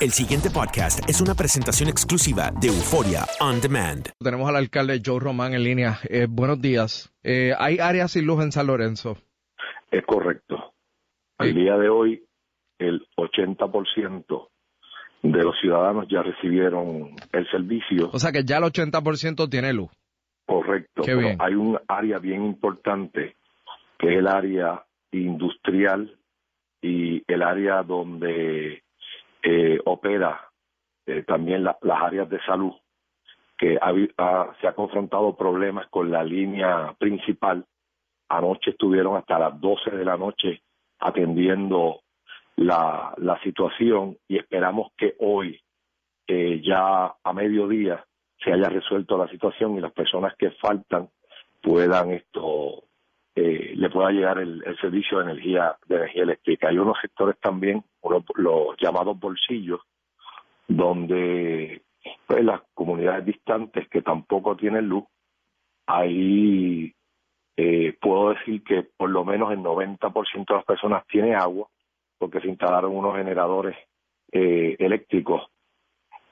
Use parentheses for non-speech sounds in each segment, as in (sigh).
El siguiente podcast es una presentación exclusiva de Euforia On Demand. Tenemos al alcalde Joe Román en línea. Eh, buenos días. Eh, ¿Hay áreas sin luz en San Lorenzo? Es correcto. Al día de hoy, el 80% de los ciudadanos ya recibieron el servicio. O sea que ya el 80% tiene luz. Correcto. Qué pero bien. hay un área bien importante que es el área industrial y el área donde eh, opera eh, también la- las áreas de salud, que ha se ha confrontado problemas con la línea principal. Anoche estuvieron hasta las 12 de la noche atendiendo la, la situación y esperamos que hoy, eh, ya a mediodía, se haya resuelto la situación y las personas que faltan puedan esto eh, le pueda llegar el, el servicio de energía de energía eléctrica. Hay unos sectores también, los llamados bolsillos, donde pues, las comunidades distantes que tampoco tienen luz, ahí eh, puedo decir que por lo menos el 90% de las personas tiene agua, porque se instalaron unos generadores eh, eléctricos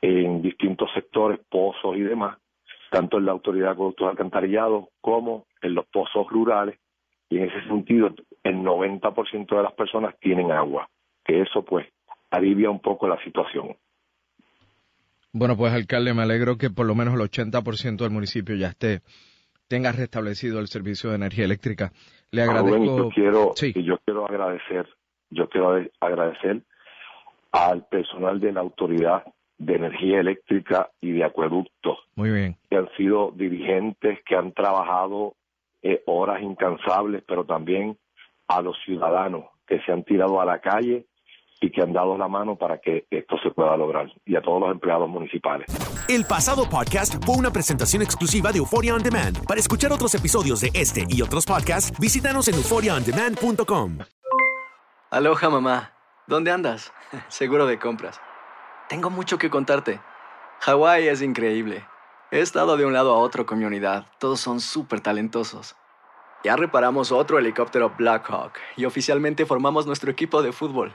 en distintos sectores, pozos y demás, tanto en la Autoridad de Acueductos y Alcantarillados como en los pozos rurales, y en ese sentido el 90% de las personas tienen agua, que eso pues alivia un poco la situación. Bueno, pues alcalde, me alegro que por lo menos el 80% del municipio ya esté tenga restablecido el servicio de energía eléctrica. Le Ah, Rubén, agradezco. yo quiero, Sí. y yo quiero agradecer, yo quiero ade- agradecer al personal de la Autoridad de Energía Eléctrica y de Acueductos, Muy bien. que han sido dirigentes, que han trabajado eh, horas incansables, pero también a los ciudadanos que se han tirado a la calle y que han dado la mano para que esto se pueda lograr, y a todos los empleados municipales. El pasado podcast fue una presentación exclusiva de Euphoria On Demand. Para escuchar otros episodios de este y otros podcasts, visítanos en euphoriaondemand.com. Aloha mamá. ¿Dónde andas? (laughs) Seguro de compras. Tengo mucho que contarte. Hawái es increíble. He estado de un lado a otro con mi unidad. Todos son súper talentosos. Ya reparamos otro helicóptero Blackhawk y oficialmente formamos nuestro equipo de fútbol.